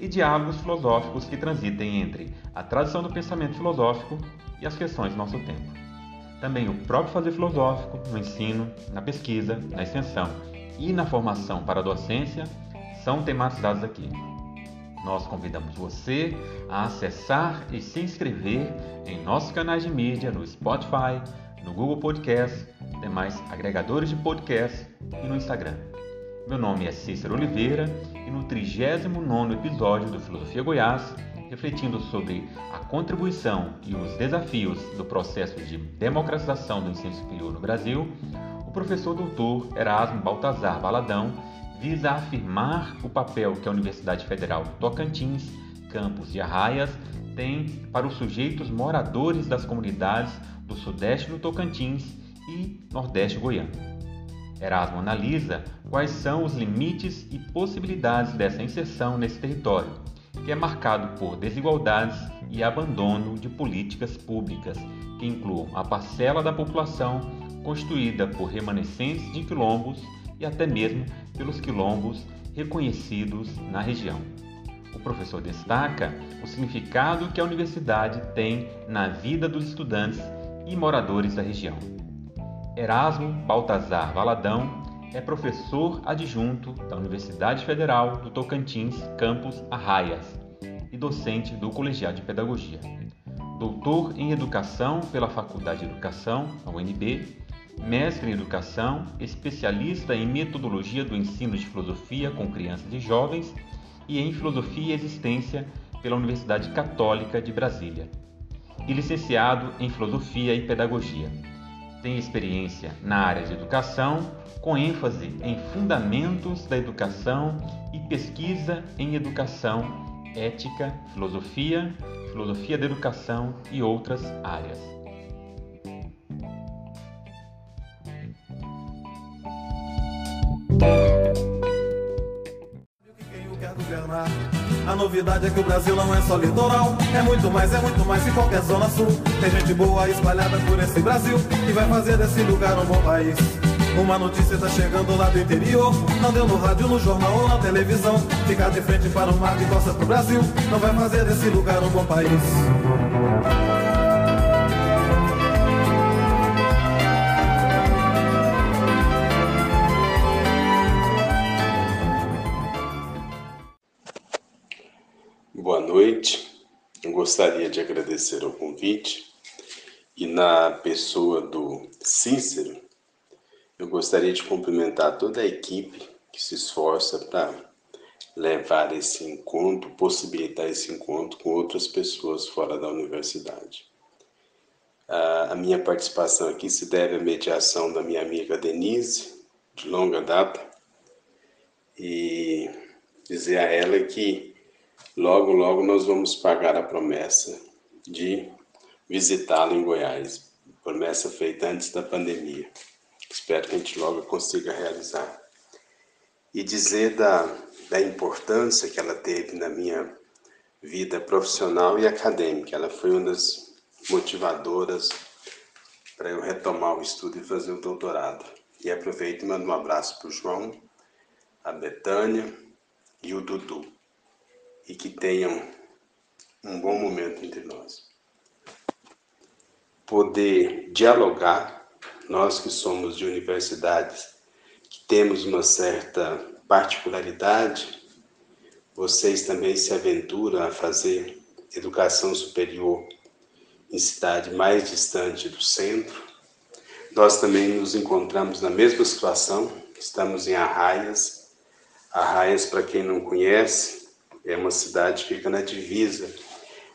e diálogos filosóficos que transitem entre a tradição do pensamento filosófico e as questões do nosso tempo. Também o próprio fazer filosófico no ensino, na pesquisa, na extensão e na formação para a docência são tematizados aqui. Nós convidamos você a acessar e se inscrever em nossos canais de mídia no Spotify, no Google Podcast, demais agregadores de podcast e no Instagram. Meu nome é Cícero Oliveira e no 39º episódio do Filosofia Goiás, refletindo sobre a contribuição e os desafios do processo de democratização do ensino superior no Brasil, o professor doutor Erasmo Baltazar Baladão visa afirmar o papel que a Universidade Federal Tocantins, campus de Arraias, tem para os sujeitos moradores das comunidades do Sudeste do Tocantins e Nordeste goiano. Erasmo analisa quais são os limites e possibilidades dessa inserção nesse território, que é marcado por desigualdades e abandono de políticas públicas que incluam a parcela da população constituída por remanescentes de quilombos e até mesmo pelos quilombos reconhecidos na região. O professor destaca o significado que a universidade tem na vida dos estudantes e moradores da região. Erasmo Baltazar Valadão é professor adjunto da Universidade Federal do Tocantins, campus Arraias, e docente do Colegiado de Pedagogia. Doutor em Educação pela Faculdade de Educação, a UNB, mestre em Educação, especialista em Metodologia do Ensino de Filosofia com Crianças e Jovens e em Filosofia e Existência pela Universidade Católica de Brasília, e licenciado em Filosofia e Pedagogia tem experiência na área de educação, com ênfase em fundamentos da educação e pesquisa em educação, ética, filosofia, filosofia da educação e outras áreas. A novidade é que o Brasil não é só litoral, é muito mais, é muito mais que qualquer zona sul. Tem gente boa espalhada por esse Brasil que vai fazer desse lugar um bom país. Uma notícia tá chegando lá do interior, não deu no rádio, no jornal ou na televisão. Ficar de frente para o mar de costa pro Brasil, não vai fazer desse lugar um bom país. De agradecer o convite e na pessoa do Cícero, eu gostaria de cumprimentar toda a equipe que se esforça para levar esse encontro, possibilitar esse encontro com outras pessoas fora da universidade. A minha participação aqui se deve à mediação da minha amiga Denise, de longa data, e dizer a ela que Logo, logo nós vamos pagar a promessa de visitá-lo em Goiás. Promessa feita antes da pandemia. Espero que a gente logo consiga realizar. E dizer da, da importância que ela teve na minha vida profissional e acadêmica. Ela foi uma das motivadoras para eu retomar o estudo e fazer o doutorado. E aproveito e mando um abraço para o João, a Betânia e o Dudu e que tenham um bom momento entre nós. Poder dialogar, nós que somos de universidades, que temos uma certa particularidade, vocês também se aventuram a fazer educação superior em cidade mais distante do centro. Nós também nos encontramos na mesma situação, estamos em Arraias. Arraias, para quem não conhece, é uma cidade que fica na divisa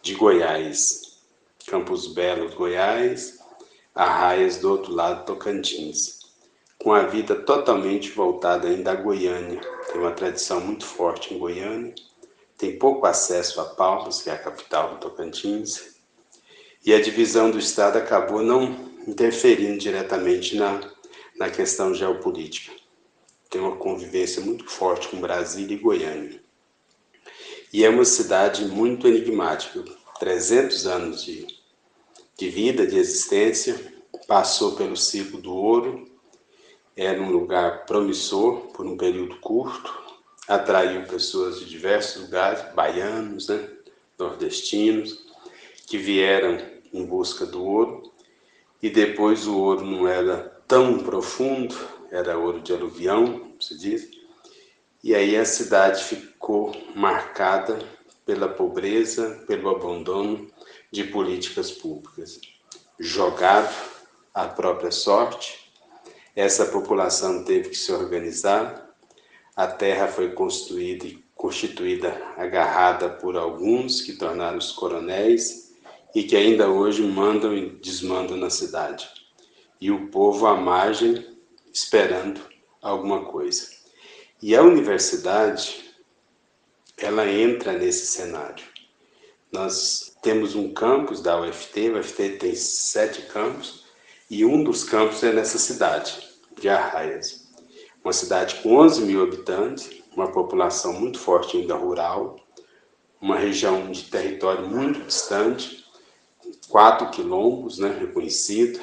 de Goiás. Campos Belos, Goiás, Arraias do outro lado, Tocantins. Com a vida totalmente voltada ainda à Goiânia. Tem uma tradição muito forte em Goiânia. Tem pouco acesso a Palmas, que é a capital do Tocantins e a divisão do Estado acabou não interferindo diretamente na, na questão geopolítica. Tem uma convivência muito forte com Brasília e Goiânia. E é uma cidade muito enigmática. 300 anos de, de vida, de existência, passou pelo ciclo do ouro, era um lugar promissor por um período curto, atraiu pessoas de diversos lugares, baianos, né, nordestinos, que vieram em busca do ouro, e depois o ouro não era tão profundo, era ouro de aluvião, se diz, e aí a cidade ficou marcada pela pobreza, pelo abandono de políticas públicas. Jogado à própria sorte, essa população teve que se organizar, a terra foi construída e constituída, agarrada por alguns que tornaram os coronéis, e que ainda hoje mandam e desmandam na cidade. E o povo à margem esperando alguma coisa. E a universidade, ela entra nesse cenário. Nós temos um campus da UFT, a UFT tem sete campos, e um dos campos é nessa cidade, de Arraias. Uma cidade com 11 mil habitantes, uma população muito forte ainda rural, uma região de território muito distante, quatro quilombos, né, reconhecido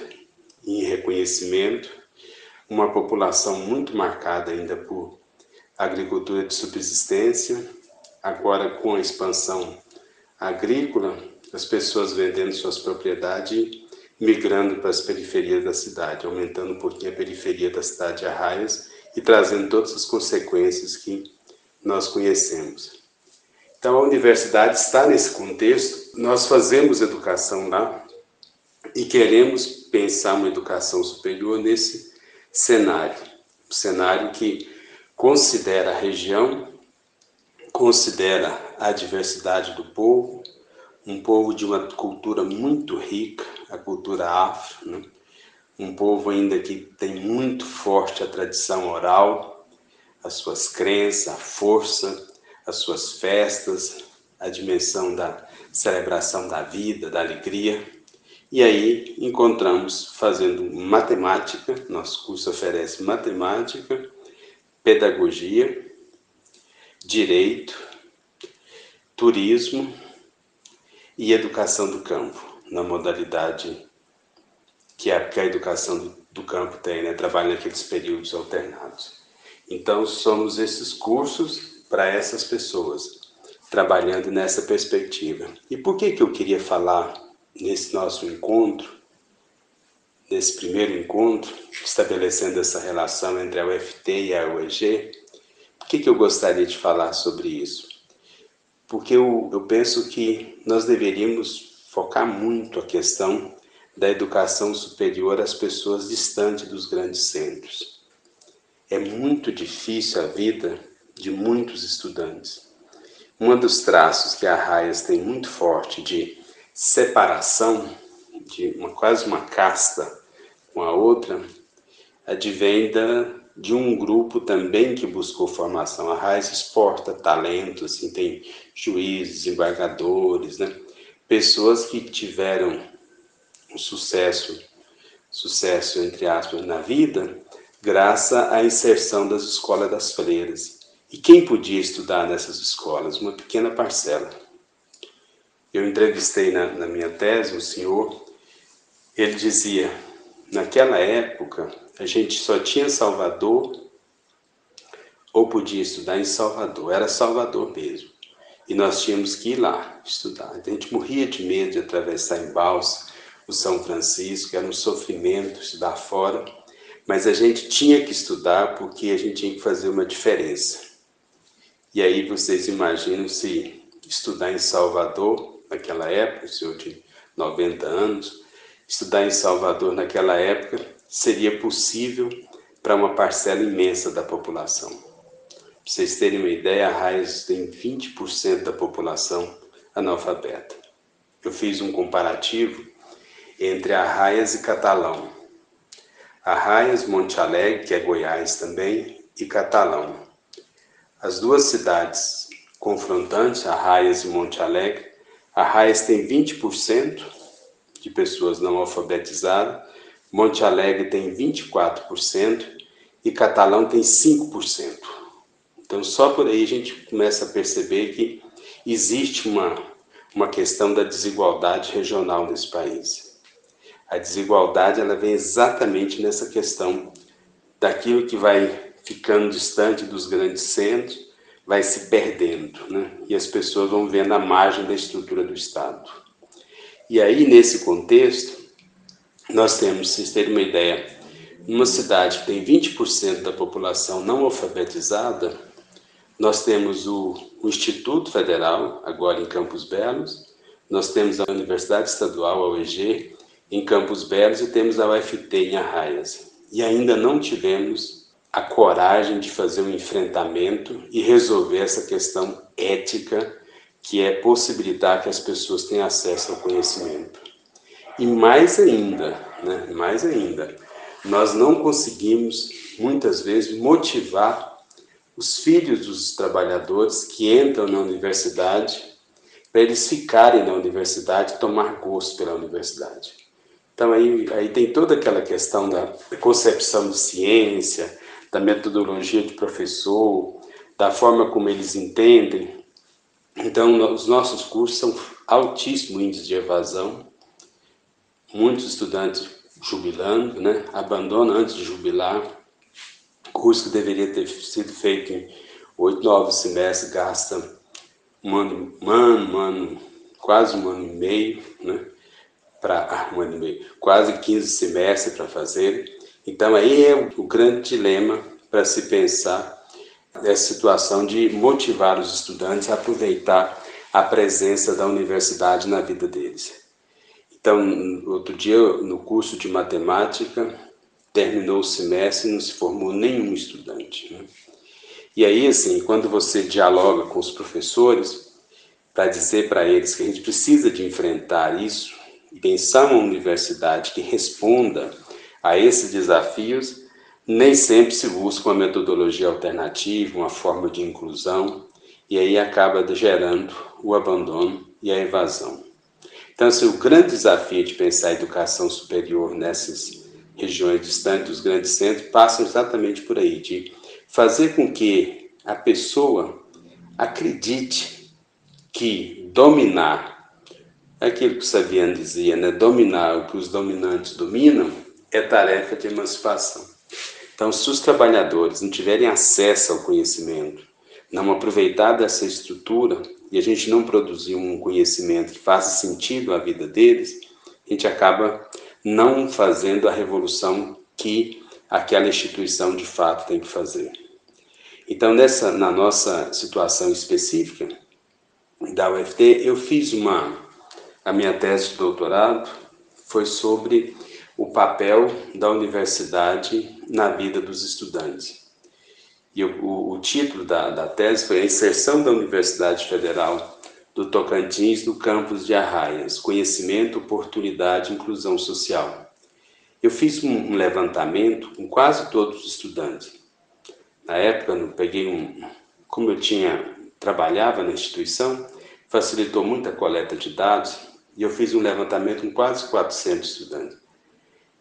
em reconhecimento, uma população muito marcada ainda por agricultura de subsistência, agora com a expansão agrícola, as pessoas vendendo suas propriedades migrando para as periferias da cidade, aumentando um pouquinho a periferia da cidade de Arraias e trazendo todas as consequências que nós conhecemos. Então, a universidade está nesse contexto. Nós fazemos educação lá e queremos pensar uma educação superior nesse cenário um cenário que considera a região, considera a diversidade do povo, um povo de uma cultura muito rica, a cultura afro, né? um povo ainda que tem muito forte a tradição oral, as suas crenças, a força as suas festas, a dimensão da celebração da vida, da alegria. E aí encontramos fazendo matemática, nosso curso oferece matemática, pedagogia, direito, turismo e educação do campo, na modalidade que a, que a educação do, campo tem, né? trabalha naqueles períodos alternados. Então, somos esses cursos para essas pessoas, trabalhando nessa perspectiva. E por que, que eu queria falar nesse nosso encontro, nesse primeiro encontro, estabelecendo essa relação entre a UFT e a UEG? Por que, que eu gostaria de falar sobre isso? Porque eu, eu penso que nós deveríamos focar muito a questão da educação superior às pessoas distantes dos grandes centros. É muito difícil a vida de muitos estudantes. Um dos traços que a Raias tem muito forte de separação, de uma, quase uma casta com a outra, advém da, de um grupo também que buscou formação. A Raias exporta talento, assim, tem juízes, embargadores, né? pessoas que tiveram um sucesso, sucesso entre aspas, na vida, graças à inserção das escolas das freiras. E quem podia estudar nessas escolas? Uma pequena parcela. Eu entrevistei na, na minha tese um senhor, ele dizia, naquela época a gente só tinha Salvador ou podia estudar em Salvador, era Salvador mesmo. E nós tínhamos que ir lá estudar. A gente morria de medo de atravessar em balsa o São Francisco, era um sofrimento estudar fora, mas a gente tinha que estudar porque a gente tinha que fazer uma diferença. E aí vocês imaginam se estudar em Salvador, naquela época, o senhor de 90 anos, estudar em Salvador naquela época seria possível para uma parcela imensa da população. Para vocês terem uma ideia, Arraias tem 20% da população analfabeta. Eu fiz um comparativo entre Arraias e Catalão. Arraias, Monte Alegre, que é Goiás também, e Catalão. As duas cidades confrontantes, Arraias e Monte Alegre, Arraias tem 20% de pessoas não alfabetizadas, Monte Alegre tem 24% e Catalão tem 5%. Então, só por aí a gente começa a perceber que existe uma, uma questão da desigualdade regional nesse país. A desigualdade ela vem exatamente nessa questão daquilo que vai ficando distante dos grandes centros, vai se perdendo, né? E as pessoas vão vendo a margem da estrutura do Estado. E aí, nesse contexto, nós temos, vocês terem uma ideia, numa cidade que tem 20% da população não alfabetizada, nós temos o, o, Instituto Federal, agora em Campos Belos, nós temos a Universidade Estadual, a UEG, em Campos Belos, e temos a UFT em Arraias. E ainda não tivemos a coragem de fazer um enfrentamento e resolver essa questão ética que é possibilitar que as pessoas tenham acesso ao conhecimento. E mais ainda, né, mais ainda, nós não conseguimos muitas vezes motivar os filhos dos trabalhadores que entram na universidade para eles ficarem na universidade, tomar gosto pela universidade. Então aí, aí tem toda aquela questão da concepção de ciência, da metodologia de professor, da forma como eles entendem. Então, os nossos cursos são altíssimo índice de evasão, muitos estudantes jubilando, né? abandonam antes de jubilar, curso que deveria ter sido feito em oito, nove semestres, gasta um ano, um ano, um ano, quase um ano e meio, né? Para ah, um ano e meio, quase 15 semestres para fazer. Então, aí é o grande dilema para se pensar essa situação de motivar os estudantes a aproveitar a presença da universidade na vida deles. Então, outro dia, no curso de matemática, terminou o semestre e não se formou nenhum estudante. Né? E aí, assim, quando você dialoga com os professores, para dizer para eles que a gente precisa de enfrentar isso e pensar uma universidade que responda a esses desafios, nem sempre se busca uma metodologia alternativa, uma forma de inclusão, e aí acaba gerando o abandono e a evasão. Então, assim, o grande desafio de pensar a educação superior nessas regiões distantes dos grandes centros passa exatamente por aí, de fazer com que a pessoa acredite que dominar, aquilo que Saviano dizia, né? dominar o que os dominantes dominam, é tarefa de emancipação. Então, se os trabalhadores não tiverem acesso ao conhecimento, não aproveitar dessa estrutura e a gente não produzir um conhecimento que faça sentido à vida deles, a gente acaba não fazendo a revolução que aquela instituição de fato tem que fazer. Então, nessa, na nossa situação específica da UFT, eu fiz uma, a minha tese de doutorado foi sobre o papel da universidade na vida dos estudantes. E o, o título da, da tese foi A Inserção da Universidade Federal do Tocantins no campus de Arraias, Conhecimento, Oportunidade e Inclusão Social. Eu fiz um, um levantamento com quase todos os estudantes. Na época, eu peguei um, como eu tinha trabalhava na instituição, facilitou muito a coleta de dados e eu fiz um levantamento com quase 400 estudantes.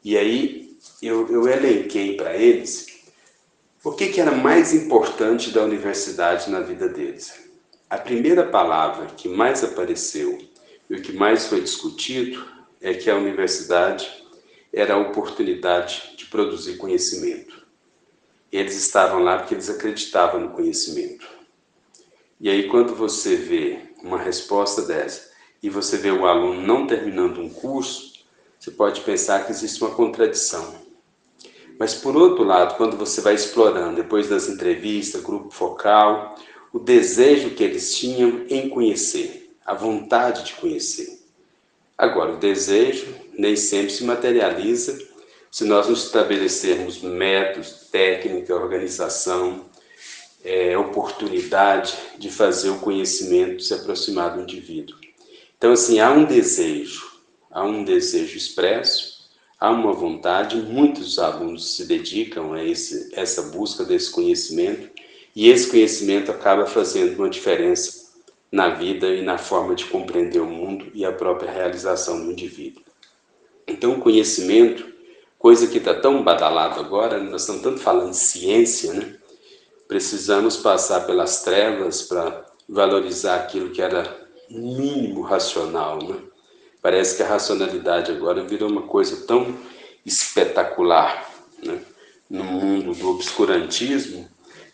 E aí eu, eu elenquei para eles o que, que era mais importante da universidade na vida deles. A primeira palavra que mais apareceu e o que mais foi discutido é que a universidade era a oportunidade de produzir conhecimento. Eles estavam lá porque eles acreditavam no conhecimento. E aí, quando você vê uma resposta dessa e você vê o aluno não terminando um curso, você pode pensar que existe uma contradição. Mas por outro lado, quando você vai explorando, depois das entrevistas, grupo focal, o desejo que eles tinham em conhecer, a vontade de conhecer, Agora, o desejo nem sempre se materializa se nós não estabelecermos métodos, técnica, organização, é, oportunidade de fazer o conhecimento se aproximar do indivíduo. Então, assim, há um desejo, há um desejo expresso, há uma vontade, muitos alunos se dedicam a esse, essa busca desse conhecimento e esse conhecimento acaba fazendo uma diferença na vida e na forma de compreender o mundo e a própria realização do indivíduo. Então, o conhecimento, coisa que está tão badalado agora, nós estamos tanto falando de ciência, né? Precisamos passar pelas trevas para valorizar aquilo que era mínimo racional, né? Parece que a racionalidade agora virou uma coisa tão espetacular, né? No mundo do obscurantismo,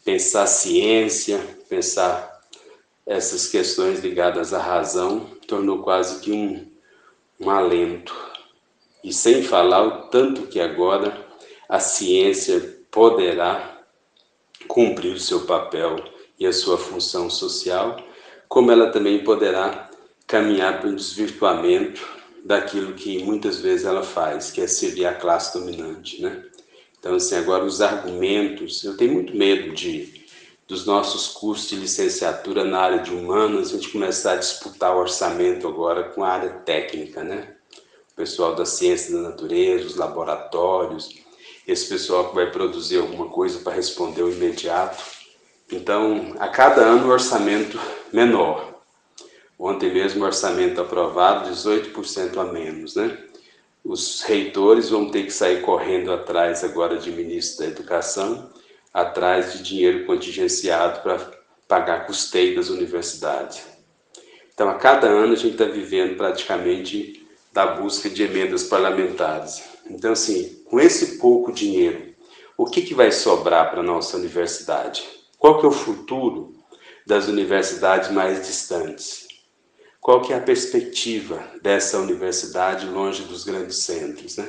pensar ciência, pensar essas questões ligadas à razão, tornou quase que um, um alento. E sem falar o tanto que agora a ciência poderá cumprir o seu papel e a sua função social, como ela também poderá caminhar para o desvirtuamento daquilo que muitas vezes ela faz, que é servir a classe dominante, né? Então, assim, agora os argumentos, eu tenho muito medo de dos nossos cursos de licenciatura na área de humanas, a gente começar a disputar o orçamento agora com a área técnica, né? O pessoal da ciência da natureza, os laboratórios, esse pessoal que vai produzir alguma coisa para responder o imediato. Então, a cada ano o orçamento menor. Ontem mesmo orçamento aprovado, 18% a menos, né? Os reitores vão ter que sair correndo atrás agora de ministro da Educação, atrás de dinheiro contingenciado para pagar custeio das universidades. Então, a cada ano a gente está vivendo praticamente da busca de emendas parlamentares. Então, assim, com esse pouco dinheiro, o que, que vai sobrar para a nossa universidade? Qual que é o futuro das universidades mais distantes? Qual que é a perspectiva dessa universidade longe dos grandes centros, né?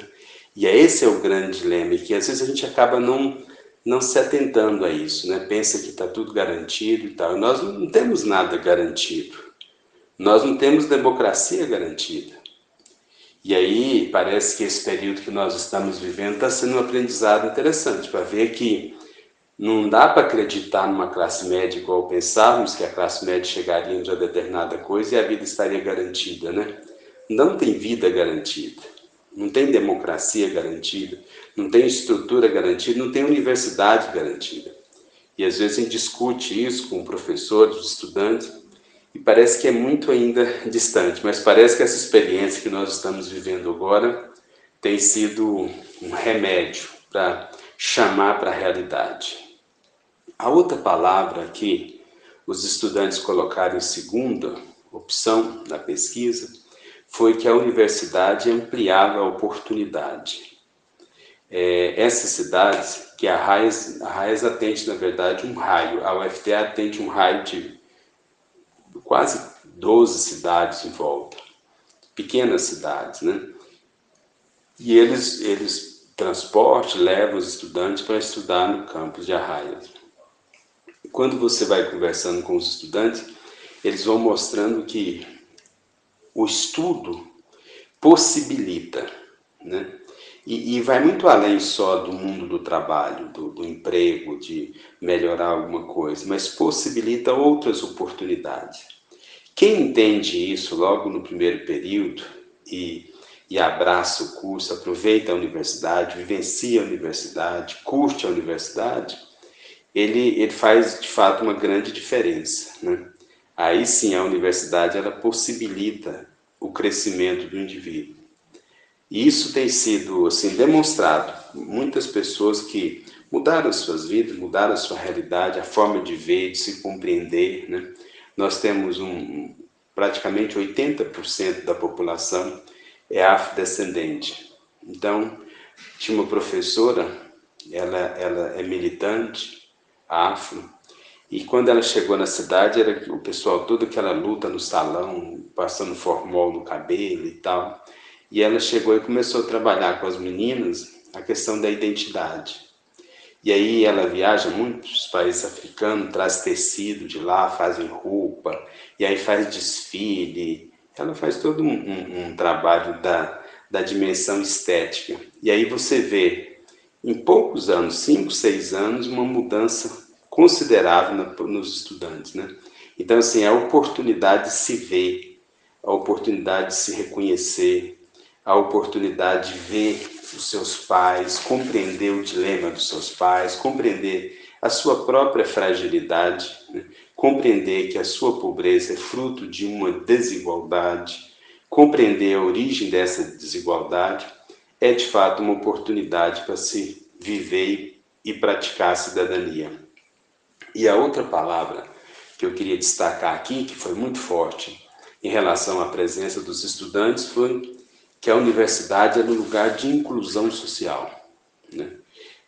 E é esse é o grande dilema, que às vezes a gente acaba não, não se atentando a isso, né? Pensa que está tudo garantido e tal. Nós não temos nada garantido. Nós não temos democracia garantida. E aí parece que esse período que nós estamos vivendo está sendo um aprendizado interessante para ver que não dá para acreditar numa classe média igual pensávamos que a classe média chegaria em uma determinada coisa e a vida estaria garantida, né? Não tem vida garantida, não tem democracia garantida, não tem estrutura garantida, não tem universidade garantida. E às vezes a gente discute isso com professores, estudantes, e parece que é muito ainda distante, mas parece que essa experiência que nós estamos vivendo agora tem sido um remédio para chamar para a realidade. A outra palavra que os estudantes colocaram em segunda opção na pesquisa foi que a universidade ampliava a oportunidade. É, essas cidades, que a RAIS, a atende, na verdade, um raio, a UFTA atende um raio de quase 12 cidades em volta, pequenas cidades, né? E eles, eles transporte, levam os estudantes para estudar no campus de Arraias. Quando você vai conversando com os estudantes, eles vão mostrando que o estudo possibilita, né? E, e, vai muito além só do mundo do trabalho, do, do, emprego, de melhorar alguma coisa, mas possibilita outras oportunidades. Quem entende isso logo no primeiro período e, e abraça o curso, aproveita a universidade, vivencia a universidade, curte a universidade, ele, ele faz de fato uma grande diferença. Né? Aí sim a universidade ela possibilita o crescimento do indivíduo. E isso tem sido assim demonstrado. Muitas pessoas que mudaram suas vidas, mudaram sua realidade, a forma de ver, de se compreender. Né? Nós temos um praticamente 80% da população é afrodescendente. Então, tinha uma professora, ela, ela é militante, afro, e quando ela chegou na cidade, era o pessoal todo aquela luta no salão, passando formol no cabelo e tal. E ela chegou e começou a trabalhar com as meninas a questão da identidade. E aí ela viaja muitos países africanos, traz tecido de lá, fazem roupa, e aí faz desfile, ela faz todo um, um, um trabalho da, da dimensão estética. E aí você vê, em poucos anos, cinco, seis anos, uma mudança considerável nos estudantes, né? Então, assim, a oportunidade de se ver, a oportunidade de se reconhecer, a oportunidade de ver os seus pais, compreender o dilema dos seus pais, compreender a sua própria fragilidade, né? compreender que a sua pobreza é fruto de uma desigualdade, compreender a origem dessa desigualdade, é de fato uma oportunidade para se viver e praticar a cidadania. E a outra palavra que eu queria destacar aqui, que foi muito forte em relação à presença dos estudantes, foi que a universidade é um lugar de inclusão social. Né?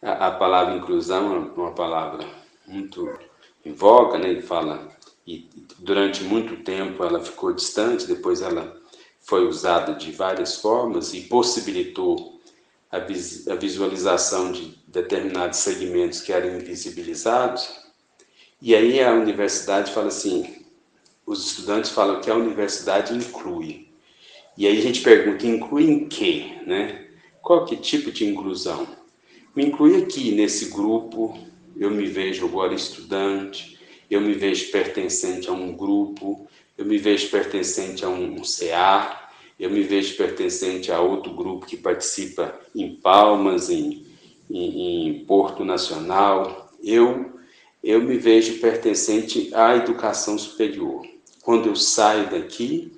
A, a, palavra inclusão é uma palavra muito em voga, né? ele fala, e durante muito tempo ela ficou distante, depois ela foi usada de várias formas e possibilitou a, vis, a visualização de determinados segmentos que eram invisibilizados. E aí a universidade fala assim, os estudantes falam que a universidade inclui. E aí a gente pergunta, inclui em quê, né? Qual que tipo de inclusão? Me inclui aqui nesse grupo, eu me vejo agora estudante, eu me vejo pertencente a um grupo, eu me vejo pertencente a um CA, eu me vejo pertencente a outro grupo que participa em Palmas, em, em, em Porto Nacional. Eu, eu me vejo pertencente à educação superior. Quando eu saio daqui,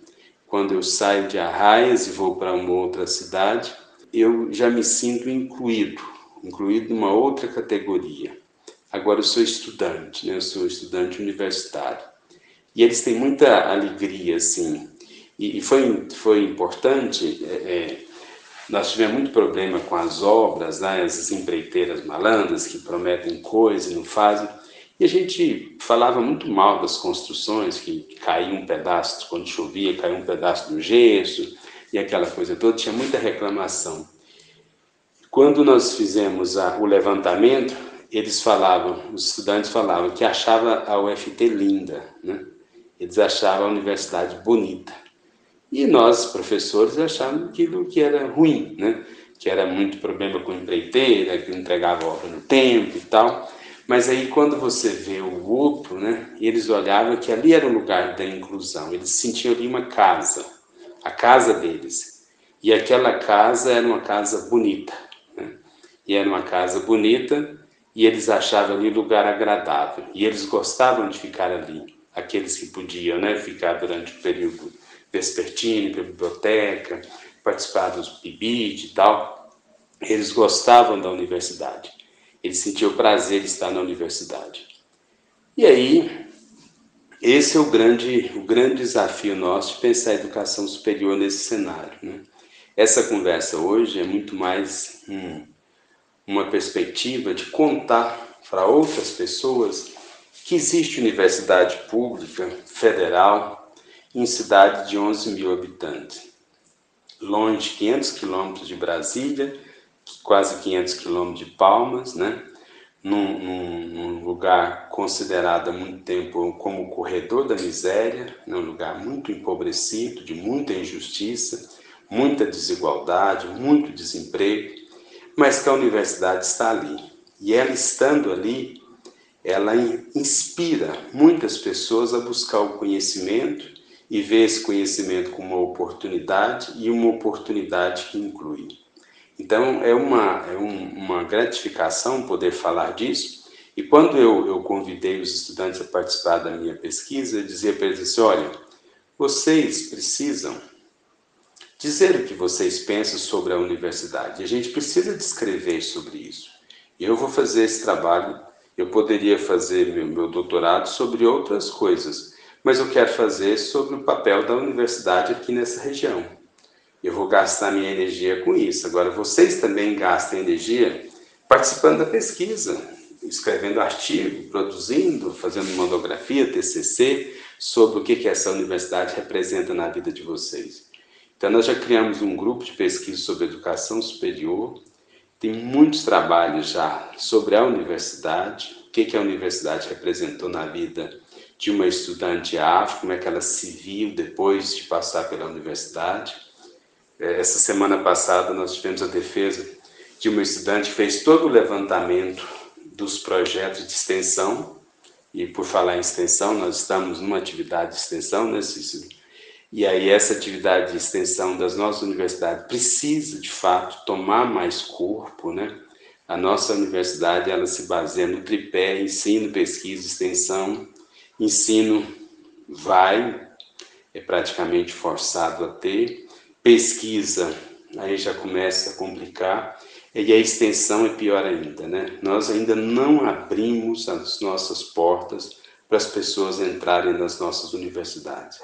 quando eu saio de Arraias e vou para uma outra cidade, eu já me sinto incluído, incluído numa outra categoria. Agora eu sou estudante, né? eu sou estudante universitário. E eles têm muita alegria, assim. E, e foi, foi importante, é, é, nós tivemos muito problema com as obras, né? as empreiteiras malandras que prometem coisas e não fazem. E a gente falava muito mal das construções, que caía um pedaço, quando chovia, caía um pedaço do gesso, e aquela coisa toda, tinha muita reclamação. Quando nós fizemos a, o levantamento, eles falavam, os estudantes falavam que achava a UFT linda, né? Eles achavam a universidade bonita. E nós, professores, achávamos aquilo que era ruim, né? que era muito problema com empreiteira, que não entregava obra no tempo e tal. Mas aí quando você vê o outro, né, eles olhavam que ali era o lugar da inclusão, eles sentiam ali uma casa, a casa deles. E aquela casa era uma casa bonita. Né? E era uma casa bonita e eles achavam ali lugar agradável. E eles gostavam de ficar ali, aqueles que podiam né, ficar durante o período vespertino, para biblioteca, participar dos PIBID e tal. Eles gostavam da universidade. Ele sentiu o prazer de estar na universidade. E aí, esse é o grande, o grande desafio nosso de pensar a educação superior nesse cenário. Né? Essa conversa hoje é muito mais hum, uma perspectiva de contar para outras pessoas que existe universidade pública federal em cidade de 11 mil habitantes, longe 500 quilômetros de Brasília quase 500 quilômetros de Palmas, né? Num, num, num, lugar considerado há muito tempo como o corredor da miséria, num lugar muito empobrecido, de muita injustiça, muita desigualdade, muito desemprego, mas que a universidade está ali. E ela estando ali, ela inspira muitas pessoas a buscar o conhecimento e ver esse conhecimento como uma oportunidade e uma oportunidade que inclui. Então, é uma, é um, uma gratificação poder falar disso. E quando eu, eu convidei os estudantes a participar da minha pesquisa, eu dizia para eles assim: olha, vocês precisam dizer o que vocês pensam sobre a universidade. A gente precisa descrever sobre isso. E eu vou fazer esse trabalho. Eu poderia fazer meu, meu doutorado sobre outras coisas, mas eu quero fazer sobre o papel da universidade aqui nessa região eu vou gastar minha energia com isso. Agora, vocês também gastam energia participando da pesquisa, escrevendo artigo, produzindo, fazendo monografia, TCC, sobre o que, essa universidade representa na vida de vocês. Então, nós já criamos um grupo de pesquisa sobre educação superior, tem muitos trabalhos já sobre a universidade, o que, que a universidade representou na vida de uma estudante afro, como é que ela se viu depois de passar pela universidade. É, essa semana passada nós tivemos a defesa de uma estudante que fez todo o levantamento dos projetos de extensão, e por falar em extensão, nós estamos numa atividade de extensão, né, Cícero? E aí essa atividade de extensão das nossas universidades precisa, de fato, tomar mais corpo, né? A nossa universidade, ela se baseia no tripé ensino, pesquisa, extensão. Ensino vai, é praticamente forçado a ter. Pesquisa, aí já começa a complicar. E a extensão é pior ainda, né? Nós ainda não abrimos as nossas portas para as pessoas entrarem nas nossas universidades.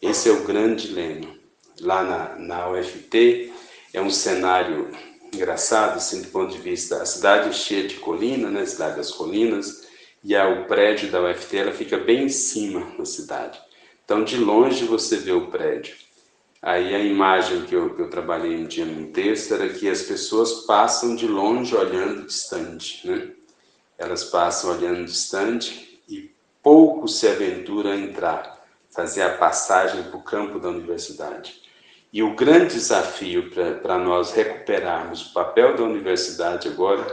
Esse é o grande dilema. Lá na, na UFT é um cenário engraçado, assim, do ponto de vista, a cidade é cheia de colina, né, cidade das colinas, e a, o prédio da UFT ela fica bem em cima da cidade. Então, de longe você vê o prédio. Aí a imagem que eu, que eu trabalhei um dia num texto era que as pessoas passam de longe olhando distante, né? Elas passam olhando distante e pouco se aventura a entrar, fazer a passagem para o campo da universidade. E o grande desafio para nós recuperarmos o papel da universidade agora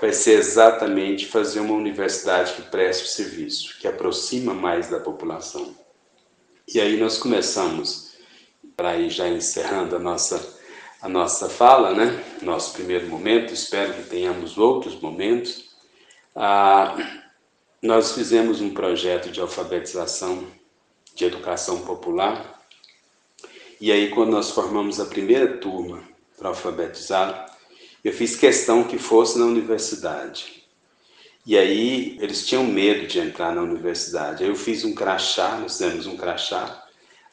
vai ser exatamente fazer uma universidade que preste o serviço, que aproxima mais da população. E aí nós começamos, para ir já encerrando a nossa, a nossa fala, né? nosso primeiro momento, espero que tenhamos outros momentos. Ah, nós fizemos um projeto de alfabetização, de educação popular, e aí, quando nós formamos a primeira turma para alfabetizar, eu fiz questão que fosse na universidade. E aí, eles tinham medo de entrar na universidade. Aí eu fiz um crachá, nós fizemos um crachá.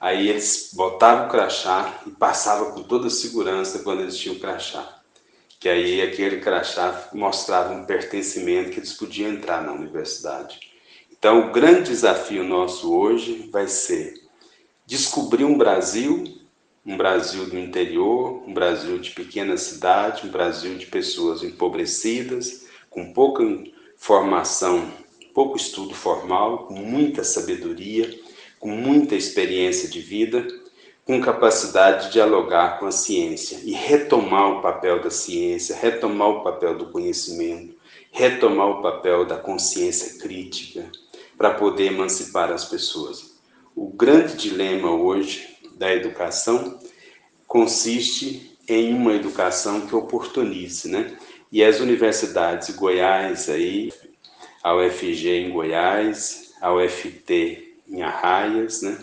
Aí eles botavam o crachá e passavam com toda segurança quando eles tinham o crachá. Que aí aquele crachá mostrava um pertencimento que eles podiam entrar na universidade. Então, o grande desafio nosso hoje vai ser descobrir um Brasil, um Brasil do interior, um Brasil de pequena cidade, um Brasil de pessoas empobrecidas, com pouca formação, pouco estudo formal, com muita sabedoria, com muita experiência de vida, com capacidade de dialogar com a ciência e retomar o papel da ciência, retomar o papel do conhecimento, retomar o papel da consciência crítica para poder emancipar as pessoas. O grande dilema hoje da educação consiste em uma educação que oportunize, né? E as universidades Goiás aí, a UFG em Goiás, a UFT em Arraias, né?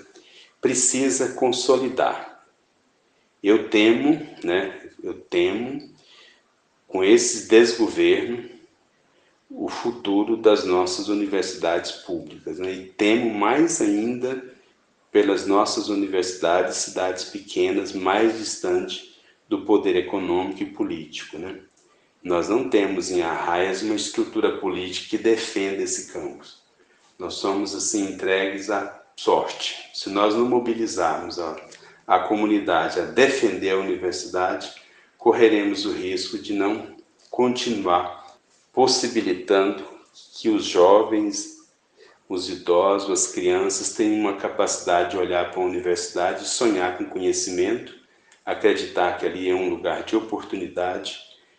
Precisa consolidar. Eu temo, né? Eu temo com esse desgoverno o futuro das nossas universidades públicas, né? E temo mais ainda pelas nossas universidades, cidades pequenas, mais distantes do poder econômico e político. Né? Nós não temos em Arraias uma estrutura política que defenda esse campus. Nós somos assim entregues à sorte. Se nós não mobilizarmos a, a comunidade a defender a universidade, correremos o risco de não continuar possibilitando que os jovens os idosos, as crianças têm uma capacidade de olhar para a universidade, sonhar com conhecimento, acreditar que ali é um lugar de oportunidade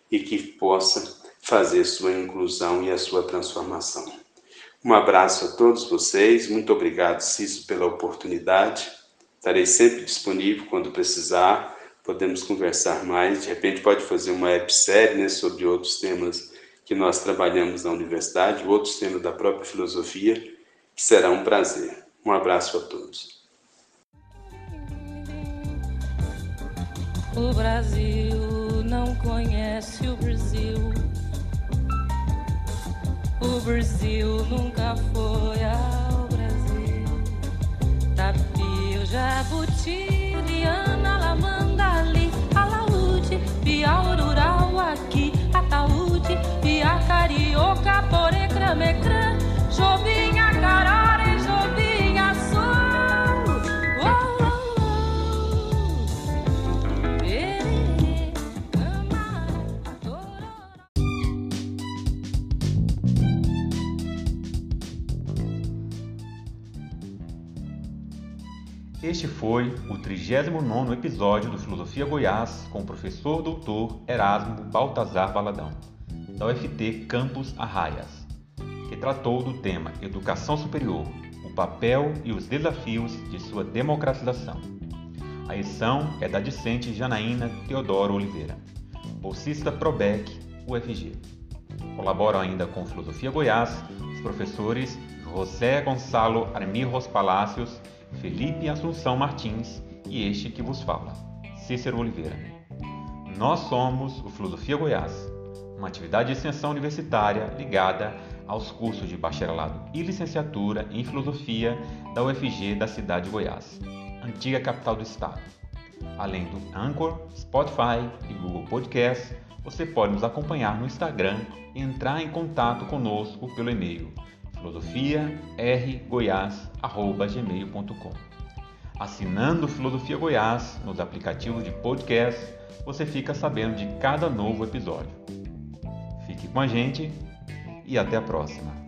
e que possa fazer sua inclusão e a sua transformação. Um abraço a todos vocês, muito obrigado, Cício, pela oportunidade. Estarei sempre disponível quando precisar, podemos conversar mais. De repente, pode fazer uma websérie né, sobre outros temas que nós trabalhamos na universidade, outros temas da própria filosofia será um prazer. Um abraço a todos. O Brasil não conhece o Brasil. O Brasil nunca foi ao Brasil. Tapio, Jabuti, Liana, Lamanda, Ali, Alaúde, Piaurural, aqui, Ataúde, Pia, Carioca, Porecrã, Mecrã, Jovinha, Carara e Jovinha Sul. Oh, oh, oh. Este foi o 39º episódio do Filosofia Goiás com o professor doutor Erasmo Baltazar Valadão, da UFT Campus Arraias, que tratou do tema Educação Superior, o papel e os desafios de sua democratização. A edição é da discente Janaína Teodoro Oliveira, bolsista Probec, UFG. Colaboram ainda com Filosofia Goiás os professores José Gonçalo Armirros Palácios Felipe Assunção Martins e este que vos fala, Cícero Oliveira. Nós somos o Filosofia Goiás, uma atividade de extensão universitária ligada aos cursos de bacharelado e licenciatura em filosofia da UFG da cidade de Goiás, antiga capital do estado. Além do Anchor, Spotify e Google Podcast, você pode nos acompanhar no Instagram e entrar em contato conosco pelo e-mail filosofiargoiás.gmail.com Assinando Filosofia Goiás nos aplicativos de podcast, você fica sabendo de cada novo episódio. Com a gente e até a próxima.